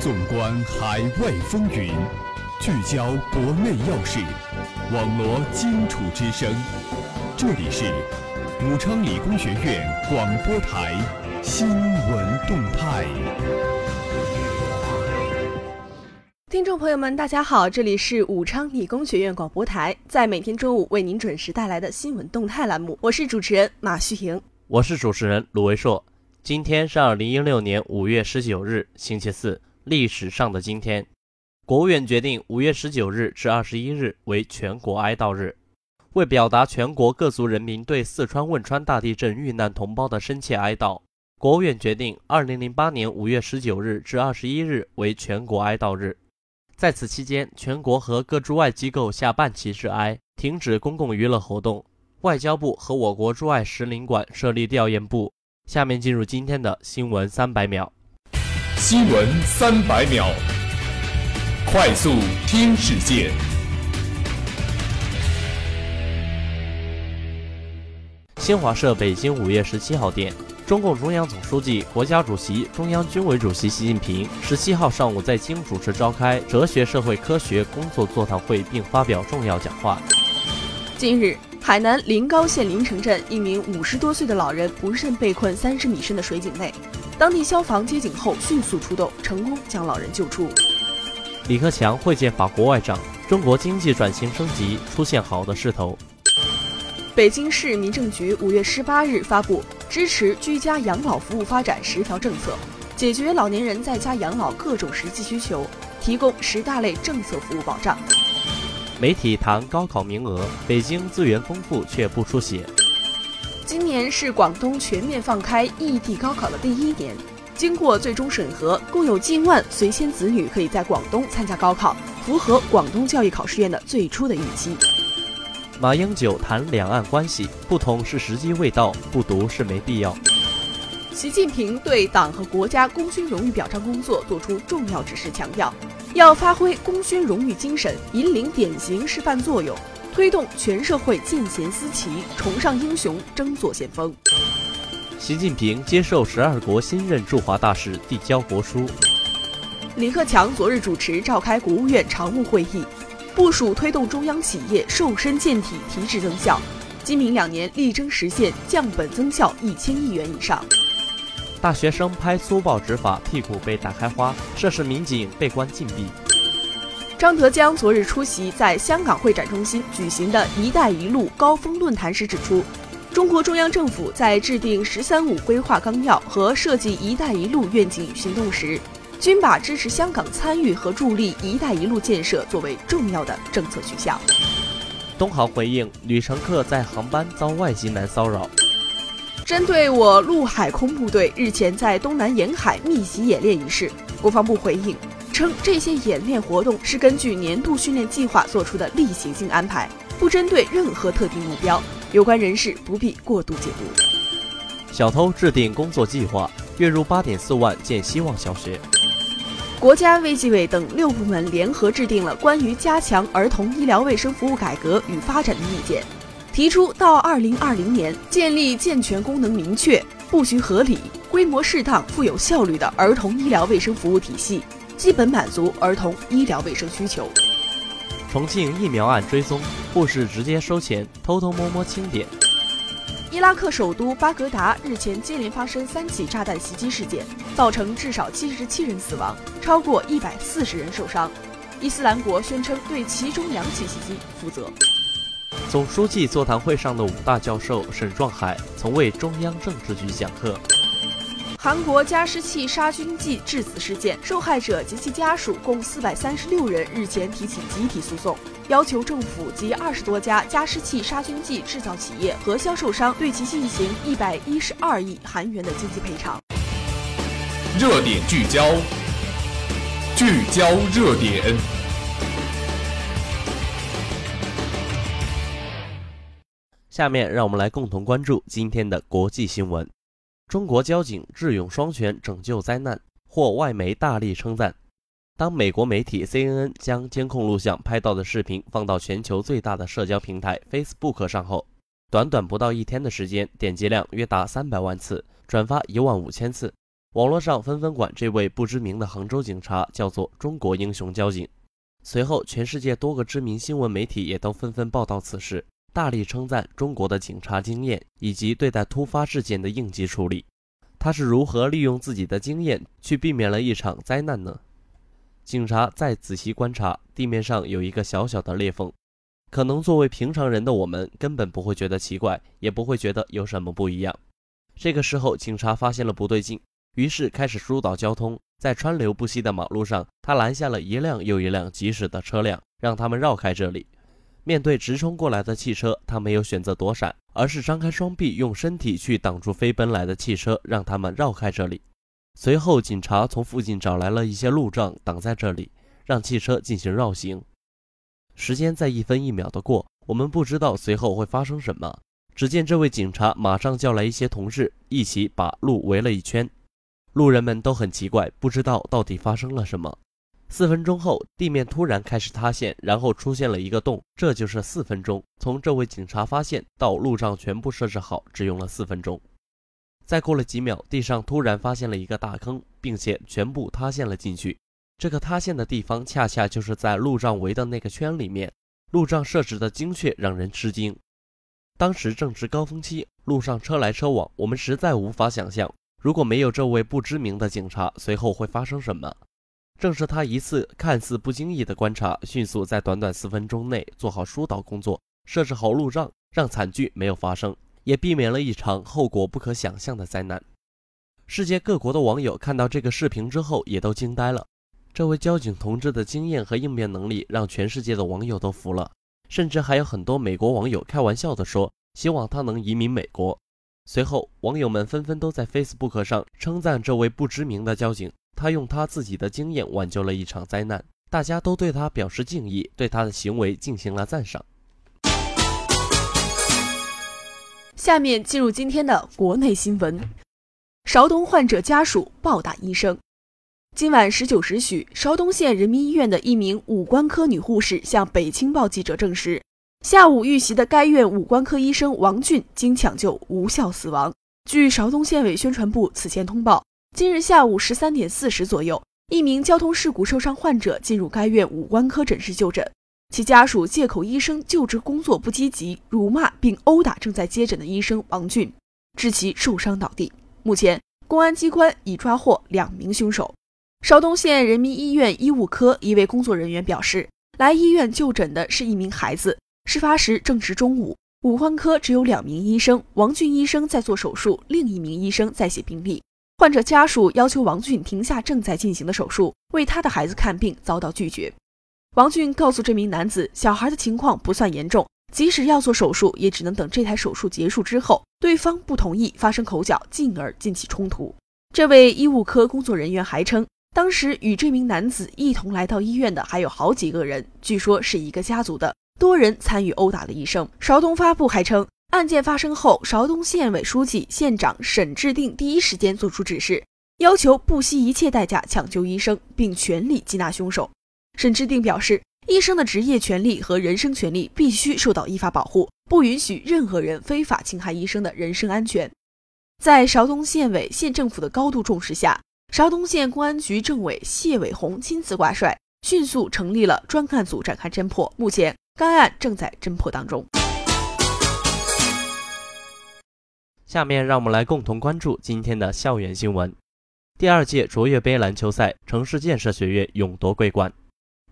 纵观海外风云，聚焦国内要事，网罗荆楚之声。这里是武昌理工学院广播台新闻动态。听众朋友们，大家好，这里是武昌理工学院广播台，在每天中午为您准时带来的新闻动态栏目，我是主持人马旭莹，我是主持人卢维硕。今天是二零一六年五月十九日，星期四，历史上的今天，国务院决定五月十九日至二十一日为全国哀悼日。为表达全国各族人民对四川汶川大地震遇难同胞的深切哀悼，国务院决定二零零八年五月十九日至二十一日为全国哀悼日。在此期间，全国和各驻外机构下半旗致哀，停止公共娱乐活动。外交部和我国驻外使领馆设立调研部。下面进入今天的新闻三百秒。新闻三百秒，快速听世界。新华社北京五月十七号电，中共中央总书记、国家主席、中央军委主席习近平十七号上午在京主持召开哲学社会科学工作座谈会，并发表重要讲话。近日。海南临高县临城镇一名五十多岁的老人不慎被困三十米深的水井内，当地消防接警后迅速出动，成功将老人救出。李克强会见法国外长，中国经济转型升级出现好的势头。北京市民政局五月十八日发布支持居家养老服务发展十条政策，解决老年人在家养老各种实际需求，提供十大类政策服务保障。媒体谈高考名额，北京资源丰富却不出血。今年是广东全面放开异地高考的第一年，经过最终审核，共有近万随迁子女可以在广东参加高考，符合广东教育考试院的最初的预期。马英九谈两岸关系，不同是时机未到，不读是没必要。习近平对党和国家功勋荣誉表彰工作作出重要指示，强调。要发挥功勋荣誉精神，引领典型示范作用，推动全社会见贤思齐，崇尚英雄，争做先锋。习近平接受十二国新任驻华大使递交国书。李克强昨日主持召开国务院常务会议，部署推动中央企业瘦身健体、提质增效，今明两年力争实现降本增效一千亿元以上。大学生拍粗暴执法，屁股被打开花，涉事民警被关禁闭。张德江昨日出席在香港会展中心举行的一带一路高峰论坛时指出，中国中央政府在制定“十三五”规划纲要和设计“一带一路”愿景与行动时，均把支持香港参与和助力“一带一路”建设作为重要的政策取向。东航回应女乘客在航班遭外籍男骚扰。针对我陆海空部队日前在东南沿海密集演练一事，国防部回应称，这些演练活动是根据年度训练计划做出的例行性安排，不针对任何特定目标，有关人士不必过度解读。小偷制定工作计划，月入八点四万建希望小学。国家卫计委等六部门联合制定了关于加强儿童医疗卫生服务改革与发展的意见。提出到二零二零年建立健全、功能明确、布局合理、规模适当、富有效率的儿童医疗卫生服务体系，基本满足儿童医疗卫生需求。重庆疫苗案追踪，护士直接收钱，偷偷摸摸清点。伊拉克首都巴格达日前接连发生三起炸弹袭击事件，造成至少七十七人死亡，超过一百四十人受伤。伊斯兰国宣称对其中两起袭击负责。总书记座谈会上的五大教授沈壮海曾为中央政治局讲课。韩国加湿器杀菌剂致死事件，受害者及其家属共四百三十六人日前提起集体诉讼，要求政府及二十多家加湿器杀菌剂制造企业和销售商对其进行一百一十二亿韩元的经济赔偿。热点聚焦，聚焦热点。下面让我们来共同关注今天的国际新闻。中国交警智勇双全拯救灾难，获外媒大力称赞。当美国媒体 CNN 将监控录像拍到的视频放到全球最大的社交平台 Facebook 上后，短短不到一天的时间，点击量约达三百万次，转发一万五千次。网络上纷纷管这位不知名的杭州警察叫做“中国英雄交警”。随后，全世界多个知名新闻媒体也都纷纷报道此事，大力称赞中国的警察经验以及对待突发事件的应急处理。他是如何利用自己的经验去避免了一场灾难呢？警察再仔细观察，地面上有一个小小的裂缝，可能作为平常人的我们根本不会觉得奇怪，也不会觉得有什么不一样。这个时候，警察发现了不对劲。于是开始疏导交通，在川流不息的马路上，他拦下了一辆又一辆疾驶的车辆，让他们绕开这里。面对直冲过来的汽车，他没有选择躲闪，而是张开双臂，用身体去挡住飞奔来的汽车，让他们绕开这里。随后，警察从附近找来了一些路障，挡在这里，让汽车进行绕行。时间在一分一秒的过，我们不知道随后会发生什么。只见这位警察马上叫来一些同事，一起把路围了一圈。路人们都很奇怪，不知道到底发生了什么。四分钟后，地面突然开始塌陷，然后出现了一个洞。这就是四分钟，从这位警察发现到路障全部设置好，只用了四分钟。再过了几秒，地上突然发现了一个大坑，并且全部塌陷了进去。这个塌陷的地方恰恰就是在路障围的那个圈里面。路障设置的精确，让人吃惊。当时正值高峰期，路上车来车往，我们实在无法想象。如果没有这位不知名的警察，随后会发生什么？正是他一次看似不经意的观察，迅速在短短四分钟内做好疏导工作，设置好路障，让惨剧没有发生，也避免了一场后果不可想象的灾难。世界各国的网友看到这个视频之后，也都惊呆了。这位交警同志的经验和应变能力，让全世界的网友都服了，甚至还有很多美国网友开玩笑地说，希望他能移民美国。随后，网友们纷纷都在 Facebook 上称赞这位不知名的交警，他用他自己的经验挽救了一场灾难，大家都对他表示敬意，对他的行为进行了赞赏。下面进入今天的国内新闻：邵东患者家属暴打医生。今晚十九时许，邵东县人民医院的一名五官科女护士向北青报记者证实。下午遇袭的该院五官科医生王俊经抢救无效死亡。据邵东县委宣传部此前通报，今日下午十三点四十左右，一名交通事故受伤患者进入该院五官科诊室就诊，其家属借口医生救治工作不积极，辱骂并殴打正在接诊的医生王俊，致其受伤倒地。目前，公安机关已抓获两名凶手。邵东县人民医院医务科一位工作人员表示，来医院就诊的是一名孩子。事发时正值中午，五官科只有两名医生，王俊医生在做手术，另一名医生在写病历。患者家属要求王俊停下正在进行的手术，为他的孩子看病，遭到拒绝。王俊告诉这名男子，小孩的情况不算严重，即使要做手术，也只能等这台手术结束之后。对方不同意，发生口角，进而引起冲突。这位医务科工作人员还称，当时与这名男子一同来到医院的还有好几个人，据说是一个家族的。多人参与殴打了医生。韶东发布还称，案件发生后，邵东县委书记、县长沈志定第一时间作出指示，要求不惜一切代价抢救医生，并全力缉拿凶手。沈志定表示，医生的职业权利和人身权利必须受到依法保护，不允许任何人非法侵害医生的人身安全。在邵东县委、县政府的高度重视下，邵东县公安局政委谢伟红亲自挂帅，迅速成立了专案组展开侦破。目前。该案正在侦破当中。下面让我们来共同关注今天的校园新闻。第二届卓越杯篮球赛，城市建设学院勇夺桂冠。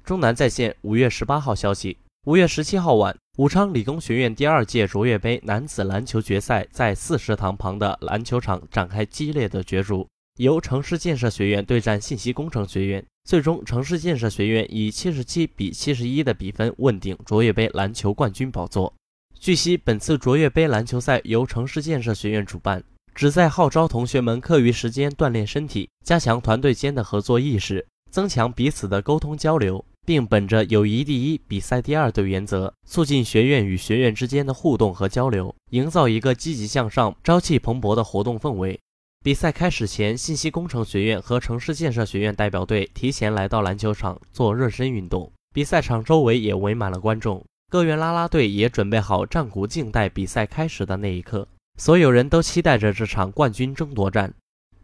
中南在线五月十八号消息，五月十七号晚，武昌理工学院第二届卓越杯男子篮球决赛在四食堂旁的篮球场展开激烈的角逐。由城市建设学院对战信息工程学院，最终城市建设学院以七十七比七十一的比分问鼎卓越杯篮球冠军宝座。据悉，本次卓越杯篮球赛由城市建设学院主办，旨在号召同学们课余时间锻炼身体，加强团队间的合作意识，增强彼此的沟通交流，并本着友谊第一、比赛第二的原则，促进学院与学院之间的互动和交流，营造一个积极向上、朝气蓬勃的活动氛围。比赛开始前，信息工程学院和城市建设学院代表队提前来到篮球场做热身运动。比赛场周围也围满了观众，各院啦啦队也准备好战鼓，静待比赛开始的那一刻。所有人都期待着这场冠军争夺战。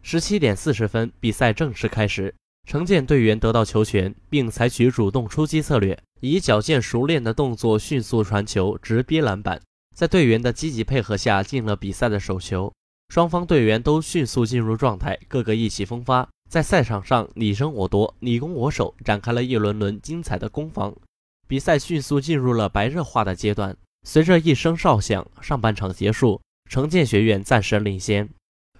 十七点四十分，比赛正式开始。城建队员得到球权，并采取主动出击策略，以矫健熟练的动作迅速传球，直逼篮板。在队员的积极配合下，进了比赛的首球。双方队员都迅速进入状态，个个意气风发，在赛场上你争我夺、你攻我守，展开了一轮轮精彩的攻防。比赛迅速进入了白热化的阶段。随着一声哨响，上半场结束，城建学院暂时领先。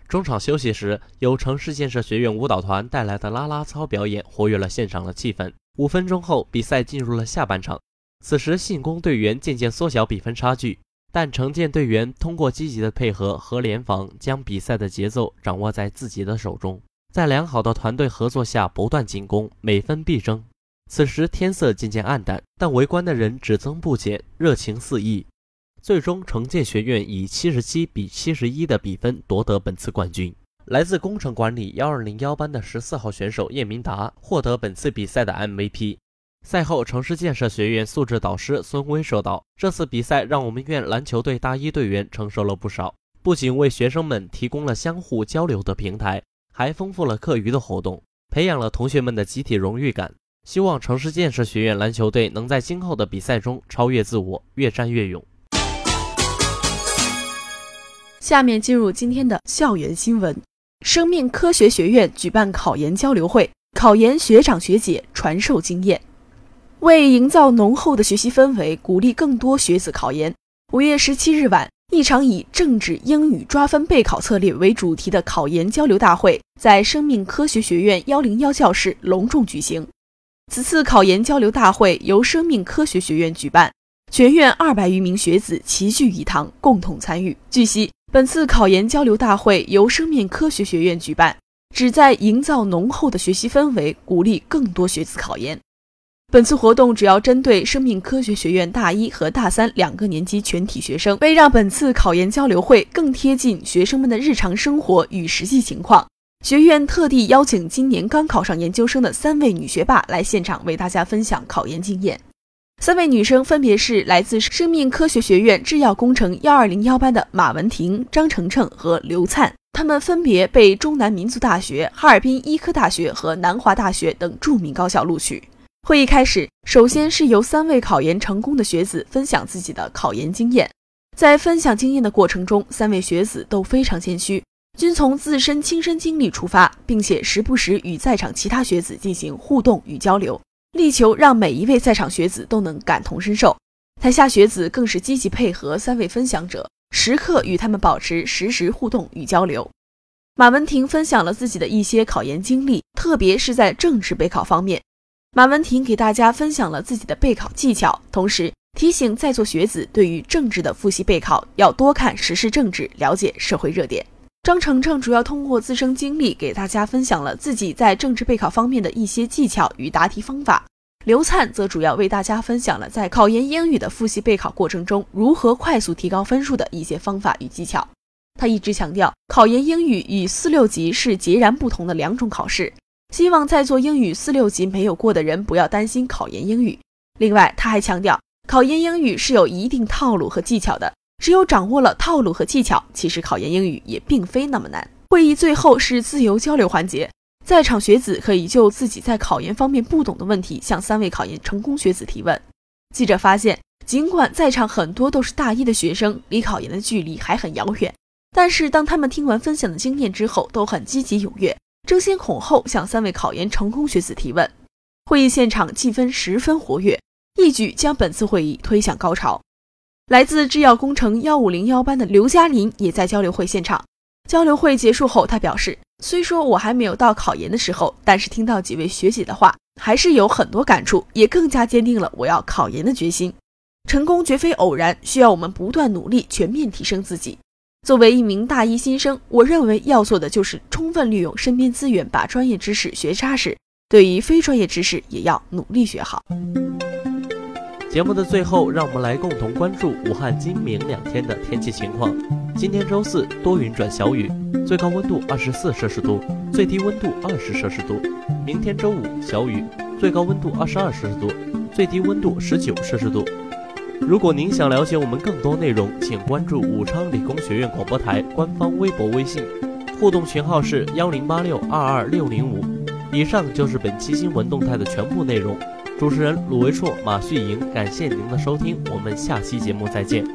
中场休息时，由城市建设学院舞蹈团带来的啦啦操表演活跃了现场的气氛。五分钟后，比赛进入了下半场。此时，信攻队员渐渐缩小比分差距，但城建队员通过积极的配合和联防，将比赛的节奏掌握在自己的手中。在良好的团队合作下，不断进攻，每分必争。此时天色渐渐暗淡，但围观的人只增不减，热情四溢。最终，城建学院以七十七比七十一的比分夺得本次冠军。来自工程管理幺二零幺班的十四号选手叶明达获得本次比赛的 MVP。赛后，城市建设学院素质导师孙威说道：“这次比赛让我们院篮球队大一队员承受了不少，不仅为学生们提供了相互交流的平台，还丰富了课余的活动，培养了同学们的集体荣誉感。希望城市建设学院篮球队能在今后的比赛中超越自我，越战越勇。”下面进入今天的校园新闻。生命科学学院举办考研交流会，考研学长学姐传授经验。为营造浓厚的学习氛围，鼓励更多学子考研，五月十七日晚，一场以政治、英语抓分备考策略为主题的考研交流大会在生命科学学院幺零幺教室隆重举行。此次考研交流大会由生命科学学院举办，全院二百余名学子齐聚一堂，共同参与。据悉。本次考研交流大会由生命科学学院举办，旨在营造浓厚的学习氛围，鼓励更多学子考研。本次活动主要针对生命科学学院大一和大三两个年级全体学生。为让本次考研交流会更贴近学生们的日常生活与实际情况，学院特地邀请今年刚考上研究生的三位女学霸来现场为大家分享考研经验。三位女生分别是来自生命科学学院制药工程幺二零幺班的马文婷、张程程和刘灿，她们分别被中南民族大学、哈尔滨医科大学和南华大学等著名高校录取。会议开始，首先是由三位考研成功的学子分享自己的考研经验。在分享经验的过程中，三位学子都非常谦虚，均从自身亲身经历出发，并且时不时与在场其他学子进行互动与交流。力求让每一位在场学子都能感同身受，台下学子更是积极配合三位分享者，时刻与他们保持实时互动与交流。马文婷分享了自己的一些考研经历，特别是在政治备考方面，马文婷给大家分享了自己的备考技巧，同时提醒在座学子对于政治的复习备考要多看时事政治，了解社会热点。张程程主要通过自身经历给大家分享了自己在政治备考方面的一些技巧与答题方法。刘灿则主要为大家分享了在考研英语的复习备考过程中如何快速提高分数的一些方法与技巧。他一直强调，考研英语与四六级是截然不同的两种考试，希望在座英语四六级没有过的人不要担心考研英语。另外，他还强调，考研英语是有一定套路和技巧的。只有掌握了套路和技巧，其实考研英语也并非那么难。会议最后是自由交流环节，在场学子可以就自己在考研方面不懂的问题向三位考研成功学子提问。记者发现，尽管在场很多都是大一的学生，离考研的距离还很遥远，但是当他们听完分享的经验之后，都很积极踊跃，争先恐后向三位考研成功学子提问。会议现场气氛十分活跃，一举将本次会议推向高潮。来自制药工程幺五零幺班的刘嘉林也在交流会现场。交流会结束后，他表示：“虽说我还没有到考研的时候，但是听到几位学姐的话，还是有很多感触，也更加坚定了我要考研的决心。成功绝非偶然，需要我们不断努力，全面提升自己。作为一名大一新生，我认为要做的就是充分利用身边资源，把专业知识学扎实。对于非专业知识，也要努力学好。”节目的最后，让我们来共同关注武汉今明两天的天气情况。今天周四多云转小雨，最高温度二十四摄氏度，最低温度二十摄氏度。明天周五小雨，最高温度二十二摄氏度，最低温度十九摄氏度。如果您想了解我们更多内容，请关注武昌理工学院广播台官方微博、微信。互动群号是幺零八六二二六零五。以上就是本期新闻动态的全部内容。主持人鲁维硕、马旭莹，感谢您的收听，我们下期节目再见。